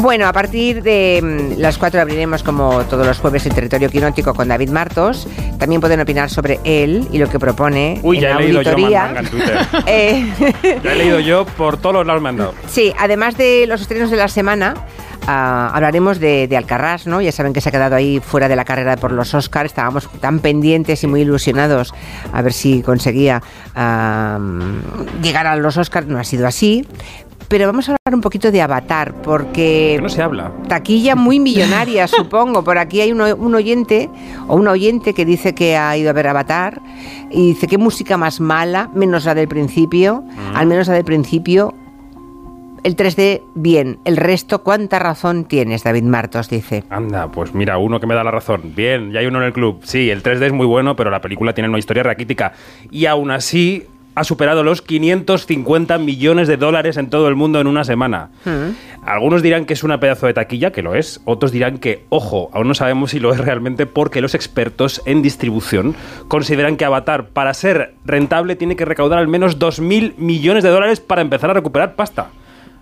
Bueno, a partir de mm, las 4 abriremos como todos los jueves el territorio quinótico con David Martos. También pueden opinar sobre él y lo que propone Uy, en ya la he leído yo auditoría. en Twitter. Eh, Ya he leído yo por todos los lados me han dado. sí, además de los estrenos de la semana, ah, hablaremos de, de ¿no? Ya saben que se ha quedado ahí fuera de la carrera por los Oscars. Estábamos tan pendientes y muy ilusionados a ver si conseguía ah, llegar a los Oscars. No ha sido así. Pero vamos a hablar un poquito de Avatar, porque Que no se habla. taquilla muy millonaria, supongo. Por aquí hay un, oyente o una oyente que dice que ha ido a ver Avatar y dice qué música más mala, menos la del principio, al menos la del principio. El 3D, bien. El resto, ¿cuánta razón tienes, David Martos? Dice. Anda, pues mira, uno que me da la razón. Bien, ya hay uno en el club. Sí, el 3D es muy bueno, pero la película tiene una historia raquítica. Y aún así ha superado los 550 millones de dólares en todo el mundo en una semana. Algunos dirán que es una pedazo de taquilla, que lo es. Otros dirán que, ojo, aún no sabemos si lo es realmente porque los expertos en distribución consideran que Avatar, para ser rentable, tiene que recaudar al menos 2.000 millones de dólares para empezar a recuperar pasta.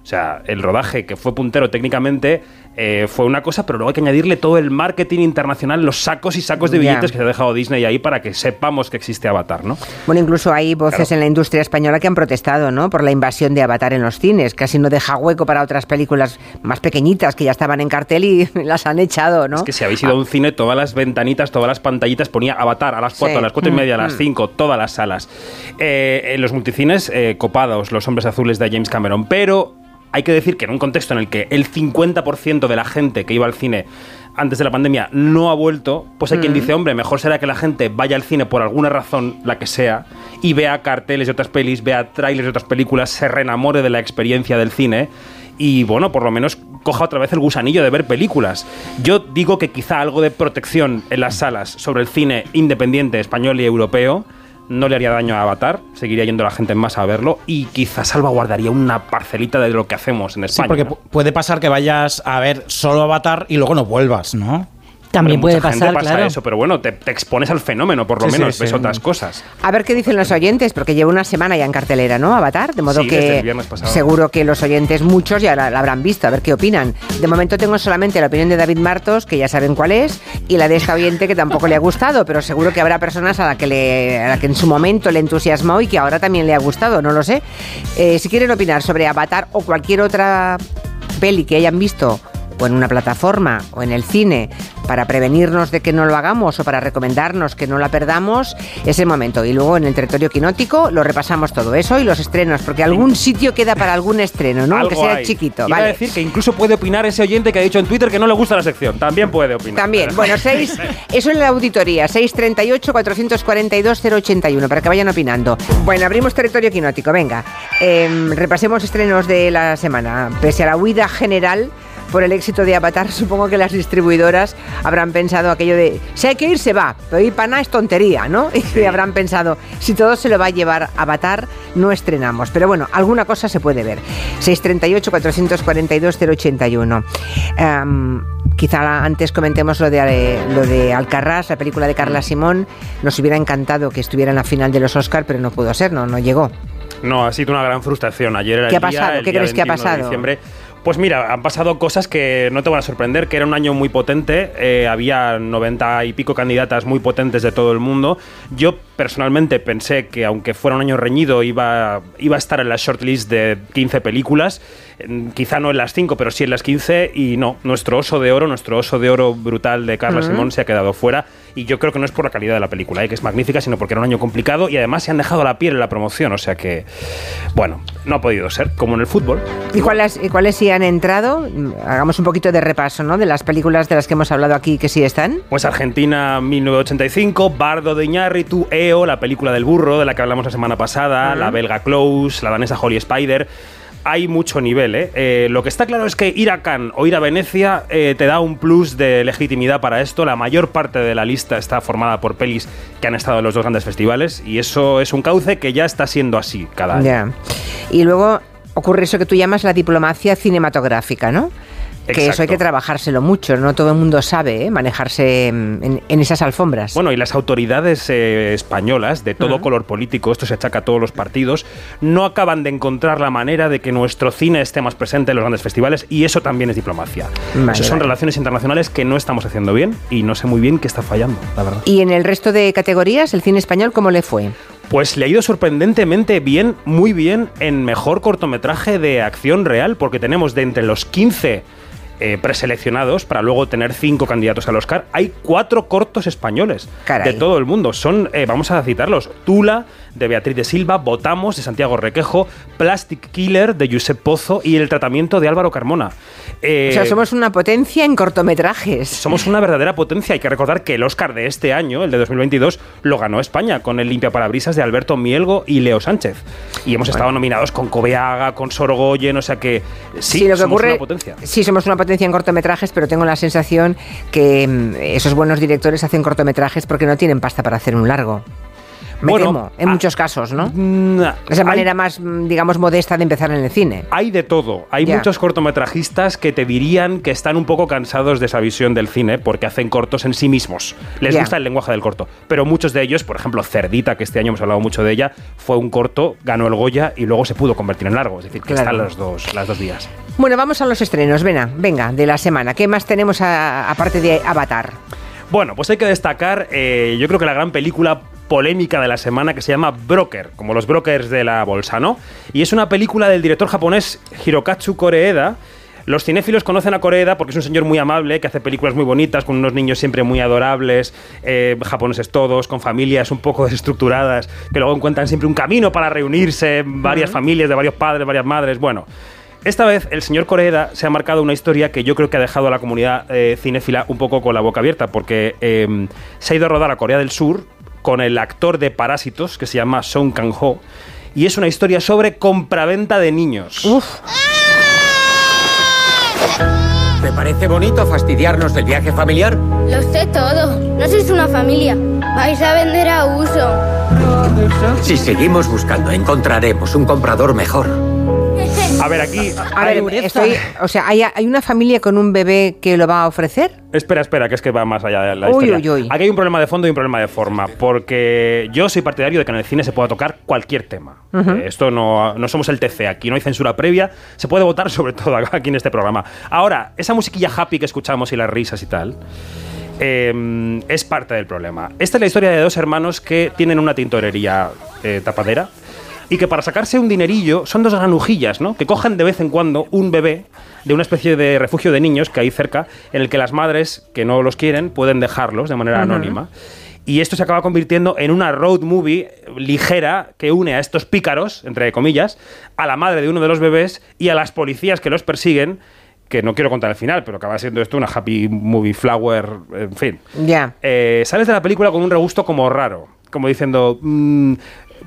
O sea, el rodaje, que fue puntero técnicamente, eh, fue una cosa, pero luego hay que añadirle todo el marketing internacional, los sacos y sacos de billetes que se ha dejado Disney ahí para que sepamos que existe Avatar, ¿no? Bueno, incluso hay voces Claro. en la industria española que han protestado, ¿no? Por la invasión de Avatar en los cines. Casi no deja hueco para otras películas más pequeñitas que ya estaban en cartel y las han echado, ¿no? Es que si habéis ido a un cine, todas las ventanitas, todas las pantallitas ponía Avatar a las 4, Sí. a las 4 y media, a Mm, las mm. 5, todas las salas. Eh, en los multicines, eh, copados, los hombres azules de James Cameron. Pero hay que decir que en un contexto en el que el 50% de la gente que iba al cine antes de la pandemia no ha vuelto, pues hay quien dice, hombre, mejor será que la gente vaya al cine por alguna razón, la que sea, y vea carteles de otras pelis, vea trailers de otras películas, se reenamore de la experiencia del cine y bueno, por lo menos coja otra vez el gusanillo de ver películas. Yo digo que quizá algo de protección en las salas sobre el cine independiente español y europeo no le haría daño a Avatar, seguiría yendo la gente en masa a verlo y quizá salvaguardaría una parcelita de lo que hacemos en Sí, España. porque ¿no? pu- puede pasar que vayas a ver solo Avatar y luego no vuelvas, ¿no? También puede mucha gente pasar, pasa claro. eso, pero bueno, te, te expones al fenómeno, por lo Sí, menos, sí. ves otras cosas. A ver qué dicen los oyentes, porque lleva una semana ya en cartelera, ¿no? Avatar, de modo que seguro que los oyentes, muchos, ya la, la habrán visto, a ver qué opinan. De momento tengo solamente la opinión de David Martos, que ya saben cuál es, y la de esta oyente que tampoco le ha gustado, pero seguro que habrá personas a la que, le, a la que en su momento le entusiasmó y que ahora también le ha gustado, no lo sé. Eh, si quieren opinar sobre Avatar o cualquier otra peli que hayan visto o en una plataforma o en el cine para prevenirnos de que no lo hagamos o para recomendarnos que no la perdamos, es el momento. Y luego en el territorio quinótico lo repasamos todo eso y los estrenos, porque algún sitio queda para algún estreno, ¿no? Aunque sea hay. chiquito. Iba a Vale. decir que incluso puede opinar ese oyente que ha dicho en Twitter que no le gusta la sección. También puede opinar. También, bueno, seis, eso en la auditoría, 638-442-081, para que vayan opinando. Bueno, abrimos territorio quinótico, venga. Em, repasemos estrenos de la semana. Pese a la huida general por el éxito de Avatar, supongo que las distribuidoras habrán pensado aquello de, si hay que ir, se va, pero ir para nada es tontería, ¿no? Y habrán pensado, si todo se lo va a llevar Avatar, no estrenamos. Pero bueno, alguna cosa se puede ver. 638-442-081. Em, quizá antes comentemos lo de, lo de Alcarrás, la película de Carla Simón. Nos hubiera encantado que estuviera en la final de los Oscar, pero no pudo ser, no, no llegó. No, ha sido una gran frustración. Ayer era ¿Qué el ha día, pasado? el ¿Qué día crees que ha 21 de pasado? diciembre. Pues mira, han pasado cosas que no te van a sorprender, que era un año muy potente, eh, había 90 y pico candidatas muy potentes de todo el mundo. Yo personalmente pensé que aunque fuera un año reñido iba, iba a estar en la shortlist de 15 películas, quizá no en las 5, pero sí en las 15, y no, nuestro oso de oro, nuestro oso de oro brutal de Carla Simón se ha quedado fuera, y yo creo que no es por la calidad de la película, eh, que es magnífica, sino porque era un año complicado, y además se han dejado la piel en la promoción, o sea que, bueno, no ha podido ser, como en el fútbol. ¿Y cuáles, y cuáles sí han entrado? Hagamos un poquito de repaso, ¿no? De las películas de las que hemos hablado aquí que sí están. Pues Argentina 1985, Bardo de Iñárritu, EO, la película del burro de la que hablamos la semana pasada, la belga Close, la danesa Holly Spider. Hay mucho nivel, ¿eh? Eh, Lo que está claro es que ir a Cannes o ir a Venecia eh, te da un plus de legitimidad para esto. La mayor parte de la lista está formada por pelis que han estado en los dos grandes festivales y eso es un cauce que ya está siendo así cada año. Y luego ocurre eso que tú llamas la diplomacia cinematográfica, ¿no? Que eso hay que trabajárselo mucho, no todo el mundo sabe ¿eh? manejarse en, en esas alfombras. Bueno, y las autoridades eh, españolas, de todo color político, esto se achaca a todos los partidos, no acaban de encontrar la manera de que nuestro cine esté más presente en los grandes festivales y eso también es diplomacia. Vale, Eso son vale. relaciones internacionales que no estamos haciendo bien y no sé muy bien qué está fallando, la verdad. y en el resto de categorías, el cine español, ¿cómo le fue? Pues le ha ido sorprendentemente bien, muy bien, en mejor cortometraje de acción real, porque tenemos de entre los 15 eh, preseleccionados para luego tener cinco candidatos al Oscar, hay cuatro cortos españoles Caray. de todo el mundo. Son, eh, vamos a citarlos, Tula, de Beatriz de Silva, Votamos, de Santiago Requejo, Plastic Killer, de Josep Pozo y El tratamiento de Álvaro Carmona. Eh, o sea, somos una potencia en cortometrajes. somos una verdadera potencia. Hay que recordar que el Oscar de este año, el de 2022, lo ganó España con el limpiaparabrisas de Alberto Mielgo y Leo Sánchez. Y hemos estado nominados con Cobeaga, con Sorogoyen, o sea que sí, lo que somos ocurre, una potencia. sí, somos una potencia en cortometrajes, pero tengo la sensación que mm, esos buenos directores hacen cortometrajes porque no tienen pasta para hacer un largo. Me Bueno, temo, en ah, muchos casos, ¿no? Mm, Esa hay- manera más, mm, digamos, modesta de empezar en el cine. Hay de todo. Hay Ya. muchos cortometrajistas que te dirían que están un poco cansados de esa visión del cine porque hacen cortos en sí mismos. Les Ya. gusta el lenguaje del corto. Pero muchos de ellos, por ejemplo, Cerdita, que este año hemos hablado mucho de ella, fue un corto, ganó el Goya y luego se pudo convertir en largo. Es decir, que Claro. están los dos, las dos vías. Bueno, vamos a los estrenos, venga, venga, de la semana. ¿Qué más tenemos aparte de Avatar? Bueno, pues hay que destacar, eh, yo creo que la gran película polémica de la semana que se llama Broker, como los brokers de la bolsa, ¿no? Y es una película del director japonés Hirokatsu Koreeda. Los cinéfilos conocen a Koreeda porque es un señor muy amable, que hace películas muy bonitas, con unos niños siempre muy adorables, eh, japoneses todos, con familias un poco desestructuradas, que luego encuentran siempre un camino para reunirse, varias familias de varios padres, varias madres, bueno. Esta vez el señor Koreeda se ha marcado una historia que yo creo que ha dejado a la comunidad eh, cinéfila un poco con la boca abierta, porque eh, se ha ido a rodar a Corea del Sur con el actor de Parásitos, que se llama Song Kang-ho, y es una historia sobre compraventa de niños. Uf, ¿Te parece bonito fastidiarnos del viaje familiar? Lo sé todo. No sois una familia. Vais a vender a uso. Si seguimos buscando, encontraremos un comprador mejor. A ver, aquí... a ver, estoy, o sea, ¿hay, hay una familia con un bebé que lo va a ofrecer? Espera, espera, que es que va más allá de la Uy, historia. uy, uy. Aquí hay un problema de fondo y un problema de forma, porque yo soy partidario de que en el cine se pueda tocar cualquier tema. Eh, esto no, no somos el TC, aquí no hay censura previa, se puede votar sobre todo aquí en este programa. Ahora, esa musiquilla happy que escuchamos y las risas y tal, eh, es parte del problema. Esta es la historia de dos hermanos que tienen una tintorería eh, tapadera y que para sacarse un dinerillo son dos granujillas, ¿no? Que cogen de vez en cuando un bebé de una especie de refugio de niños que hay cerca, en el que las madres que no los quieren pueden dejarlos de manera anónima. Y esto se acaba convirtiendo en una road movie ligera que une a estos pícaros, entre comillas, a la madre de uno de los bebés y a las policías que los persiguen, que no quiero contar el final, pero acaba siendo esto una happy movie flower, en fin. Ya. Eh, sales de la película con un regusto como raro, como diciendo... mm,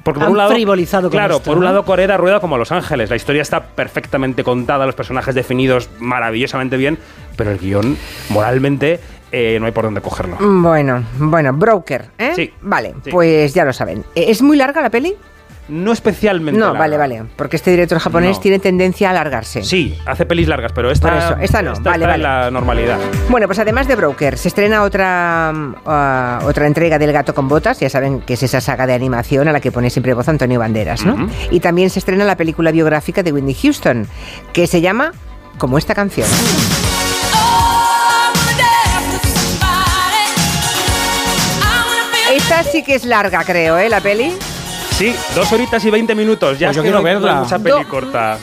porque por Han un lado, frivolizado claro, esto, por un lado Corea rueda como Los Ángeles. La historia está perfectamente contada, los personajes definidos maravillosamente bien, pero el guion, moralmente, eh, no hay por dónde cogerlo. Mm, Bueno, bueno, Broker, ¿eh? Sí, Vale, sí. pues ya lo saben. Eh, ¿Es muy larga la peli? No especialmente. No, larga. vale, vale. Porque este director japonés No. tiene tendencia a alargarse. Sí, hace pelis largas, pero esta, eso, esta no, vale, está vale. en la normalidad. Bueno, pues además de Broker, se estrena otra, ah, otra entrega del Gato con Botas, ya saben que es esa saga de animación a la que pone siempre voz Antonio Banderas, ¿no? Y también se estrena la película biográfica de Whitney Houston, que se llama como esta canción. Esta sí que es larga, creo, ¿eh? La peli. Sí, dos horitas y 20 minutos. Ya Pues es yo que quiero no no hay verla. mucha peli Do- corta.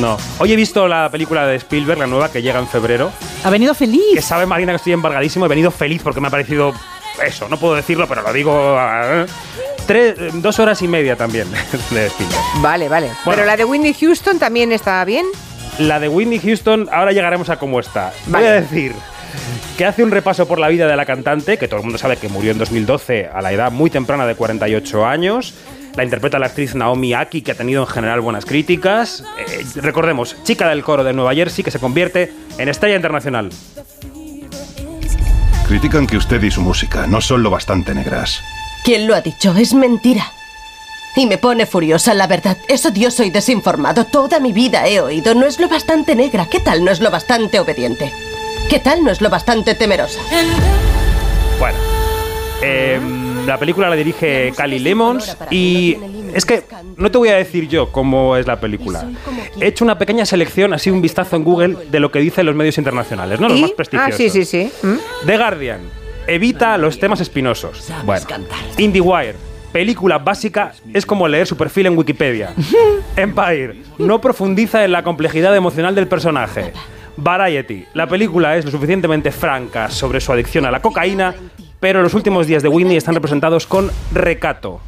No. Hoy he visto la película de Spielberg, la nueva, que llega en febrero. Ha venido Que feliz. sabe Marina que estoy embargadísimo. He venido feliz porque me ha parecido eso. No puedo decirlo, pero lo digo. ah, tres, dos horas y media también de Spielberg. Vale, vale. Bueno. Pero la de Whitney Houston también está bien. La de Whitney Houston, ahora llegaremos a cómo está. Voy Vale. a decir que hace un repaso por la vida de la cantante, que todo el mundo sabe que murió en 2012 a la edad muy temprana de 48 años. La interpreta la actriz Naomi Aki, que ha tenido en general buenas críticas. Eh, recordemos, chica del coro de Nueva Jersey, que se convierte en estrella internacional. Critican que usted y su música no son lo bastante negras. ¿Quién lo ha dicho? Es mentira. Y me pone furiosa, la verdad. Es odioso y desinformado. Toda mi vida he oído. No es lo bastante negra. ¿Qué tal no es lo bastante obediente? ¿Qué tal no es lo bastante temerosa? Bueno, eh, la película la dirige Cali Lemons y es que no te voy a decir yo cómo es la película. He hecho una pequeña selección, así un vistazo en Google de lo que dicen los medios internacionales, ¿no? Los ¿Y? más Ah, prestigiosos. sí, sí, sí. ¿Mm? The Guardian, evita los temas espinosos. Bueno, IndieWire, película básica es como leer su perfil en Wikipedia. Empire, no profundiza en la complejidad emocional del personaje. Variety, la película es lo suficientemente franca sobre su adicción a la cocaína, pero los últimos días de Whitney están representados con recato.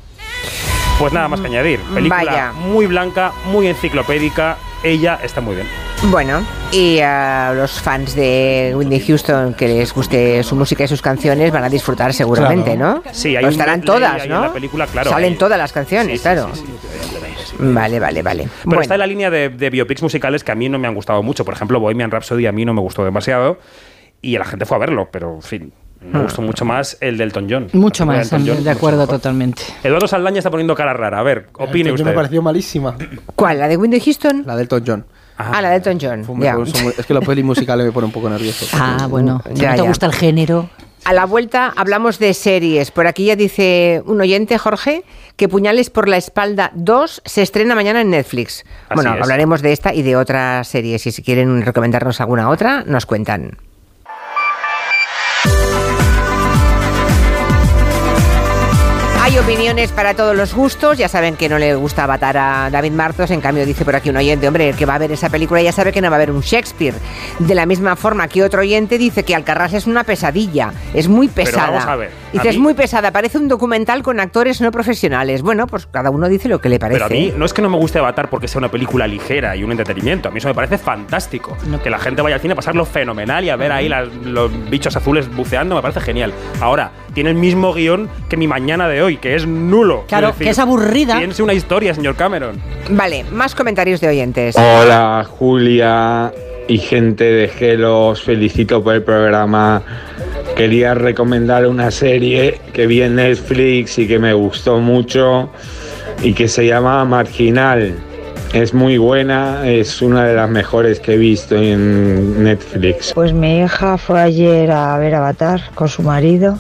Pues nada más que añadir. Película Vaya. muy blanca, muy enciclopédica. Ella está muy bien. Bueno, y a los fans de Whitney Houston que les guste su música y sus canciones van a disfrutar seguramente, ¿no? Sí, un estarán todas, ahí ¿no? en la película, claro, Salen todas las canciones, Sí, sí, claro. sí, sí. Vale, vale, vale. Pero Bueno, está en la línea de, de biopics musicales que a mí no me han gustado mucho. Por ejemplo, Bohemian Rhapsody a mí no me gustó demasiado y la gente fue a verlo, pero en fin, me gustó mucho más el del Elton John. Mucho más, John, de acuerdo mejor. totalmente. Eduardo Saldaña está poniendo cara rara. A ver, opine usted. me pareció malísima. ¿cuál? ¿La de Whitney Houston? La del Elton John. Ah, la de Elton John. Muy- es que los pelis musicales me ponen un poco nervioso. Ah, bueno. Si Ya, no te ya. gusta el género. A la vuelta hablamos de series. Por aquí ya dice un oyente, Jorge, que Puñales por la espalda 2 se estrena mañana en Netflix. Así bueno, es. hablaremos de esta y de otras series. Y si quieren recomendarnos alguna otra, nos cuentan. Hay opiniones para todos los gustos. Ya saben que no le gusta Avatar a David Martos. En cambio, dice por aquí un oyente, hombre, el que va a ver esa película ya sabe que no va a haber un Shakespeare. De la misma forma que otro oyente dice que Alcarrás es una pesadilla. Es muy Pero pesada. vamos a ver, Dice, es muy pesada. Parece un documental con actores no profesionales. Bueno, pues cada uno dice lo que le parece. Pero a mí no es que no me guste Avatar porque sea una película ligera y un entretenimiento. A mí eso me parece fantástico. Que la gente vaya al cine a pasarlo fenomenal y a ver ahí las- los bichos azules buceando me parece genial. Ahora, tiene el mismo guion que mi mañana de hoy, que es nulo. Claro, que es aburrida. Piense una historia, señor Cameron. Vale, más comentarios de oyentes. Hola Julia y gente de Gelo, os felicito por el programa. Quería recomendar una serie que vi en Netflix y que me gustó mucho y que se llama Marginal. Es muy buena, es una de las mejores que he visto en Netflix. Pues mi hija fue ayer a ver Avatar con su marido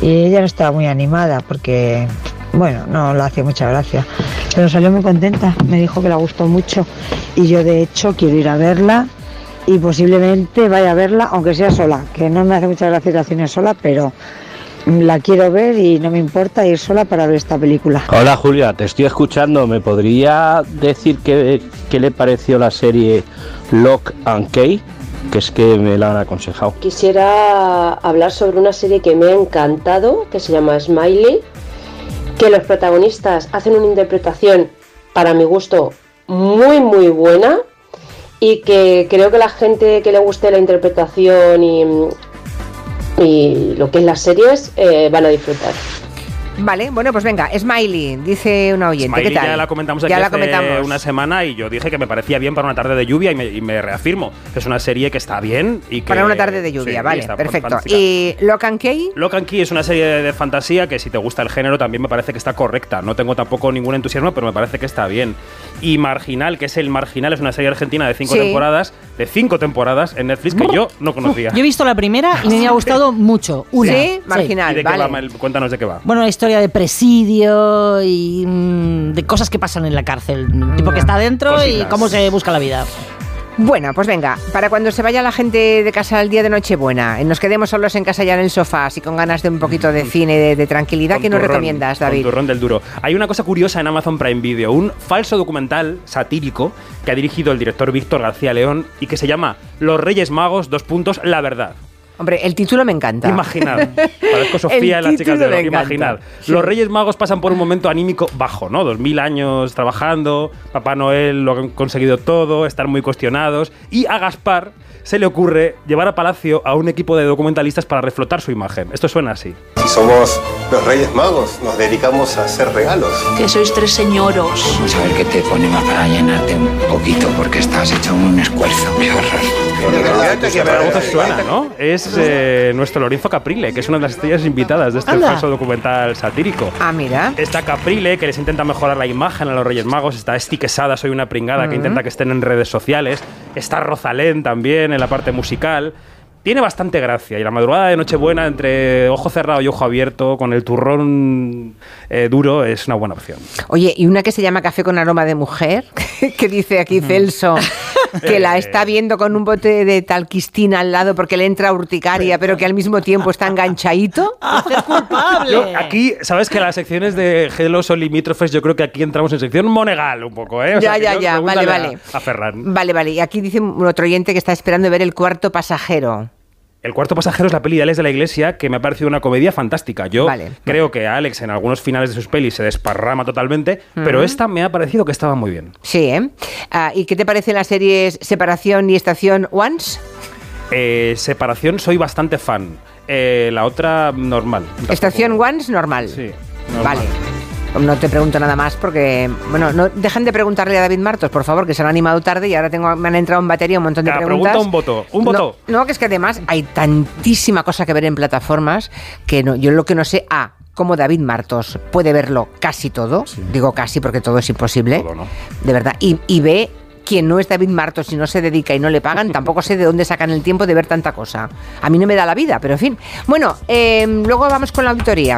y ella no estaba muy animada porque, bueno, no le hacía mucha gracia. Pero salió muy contenta, me dijo que le gustó mucho y yo de hecho quiero ir a verla y posiblemente vaya a verla aunque sea sola, que no me hace mucha gracia ir al cine sola, pero la quiero ver y no me importa ir sola para ver esta película. Hola Julia, te estoy escuchando. ¿Me podría decir qué, qué le pareció la serie Lock and Key? Que es que me la han aconsejado. Quisiera hablar sobre una serie que me ha encantado, que se llama Smiley, que los protagonistas hacen una interpretación, para mi gusto, muy muy buena y que creo que la gente que le guste la interpretación y, y lo que es las series eh, van a disfrutar. Vale, bueno, pues venga, Smiley, dice una oyente. Smiley ¿Qué tal? ya la comentamos aquí Ya la hace comentamos. una semana y yo dije que me parecía bien para una tarde de lluvia y me, y me reafirmo. Es una serie que está bien y que... Para una tarde de lluvia, Sí, vale, está perfecto. fantástica. ¿Y Lock and Key? Lock and Key es una serie de fantasía que si te gusta el género también me parece que está correcta. No tengo tampoco ningún entusiasmo, pero me parece que está bien. Y Marginal, que es el Marginal, es una serie argentina de cinco Sí. temporadas, de cinco temporadas en Netflix que yo no conocía. Yo he visto la primera y me ha gustado mucho. Una. Sí, Marginal, ¿Y de qué vale. va? Cuéntanos de qué va. Bueno, una historia de presidio y mm, de cosas que pasan en la cárcel. Tipo que está adentro y cómo se busca la vida. Bueno, pues venga, para cuando se vaya la gente de casa el día de Nochebuena, y nos quedemos solos en casa ya en el sofá, así con ganas de un poquito de cine, de, de tranquilidad, ¿qué nos recomiendas, David? turrón del duro. Hay una cosa curiosa en Amazon Prime Video, un falso documental satírico que ha dirigido el director Víctor García León y que se llama Los Reyes Magos, dos puntos, la verdad. Hombre, el título me encanta. Imaginad. Parezco Sofía y las chicas de me oro. encanta. Imaginad. Sí. Los Reyes Magos pasan por un momento anímico bajo, ¿no? Dos mil años trabajando, Papá Noel lo han conseguido todo, están muy cuestionados. Y a Gaspar se le ocurre llevar a Palacio a un equipo de documentalistas para reflotar su imagen. Esto suena así. Si somos los Reyes Magos, nos dedicamos a hacer regalos. Que sois tres señoros. Vamos a ver qué te ponemos para llenarte un poquito porque estás hecho un esfuerzo. Qué horror. La voz os suena, ¿no? Es eh, nuestro Lorenzo Caprile, que es una de las estrellas invitadas de este Anda. falso documental satírico. Ah, mira. Está Caprile, que les intenta mejorar la imagen a los Reyes Magos. Está Esti Quesada, soy una pringada, que Ujú. intenta que estén en redes sociales. Está Rosalén también en la parte musical. Tiene bastante gracia. Y la madrugada de Nochebuena, entre ojo cerrado y ojo abierto, con el turrón eh, duro, es una buena opción. Oye, y una que se llama Café con aroma de mujer, que dice aquí Celso, que la está viendo con un bote de talquistina al lado porque le entra urticaria, pero que al mismo tiempo está enganchadito. Yo aquí, sabes que las secciones de gelos o limítrofes, yo creo que aquí entramos en sección monegal un poco, ¿eh? O Ya, ya, ya, vale, vale. A, a Ferran. Vale, vale. Y aquí dice un otro oyente que está esperando ver el cuarto pasajero. El cuarto pasajero es la peli de Alex de la Iglesia, que me ha parecido una comedia fantástica. Yo Vale. creo que Alex en algunos finales de sus pelis se desparrama totalmente, pero esta me ha parecido que estaba muy bien. Sí, ¿eh? Ah, ¿Y qué te parecen las series Separación y Estación Once? Eh, separación soy bastante fan. Eh, la otra, normal. Estación Once, normal. Sí. Vale. No te pregunto nada más porque, bueno, no dejen de preguntarle a David Martos, por favor, que se han animado tarde y ahora tengo, me han entrado en batería un montón de Cada preguntas. pregunta un voto, un voto. No, no, que es que además hay tantísima cosa que ver en plataformas que no, yo lo que no sé, A, cómo David Martos puede verlo casi todo, digo casi porque todo es imposible, de verdad, y, y B, quien no es David Martos y no se dedica y no le pagan, tampoco sé de dónde sacan el tiempo de ver tanta cosa. A mí no me da la vida, pero en fin. Bueno, eh, luego vamos con la auditoría.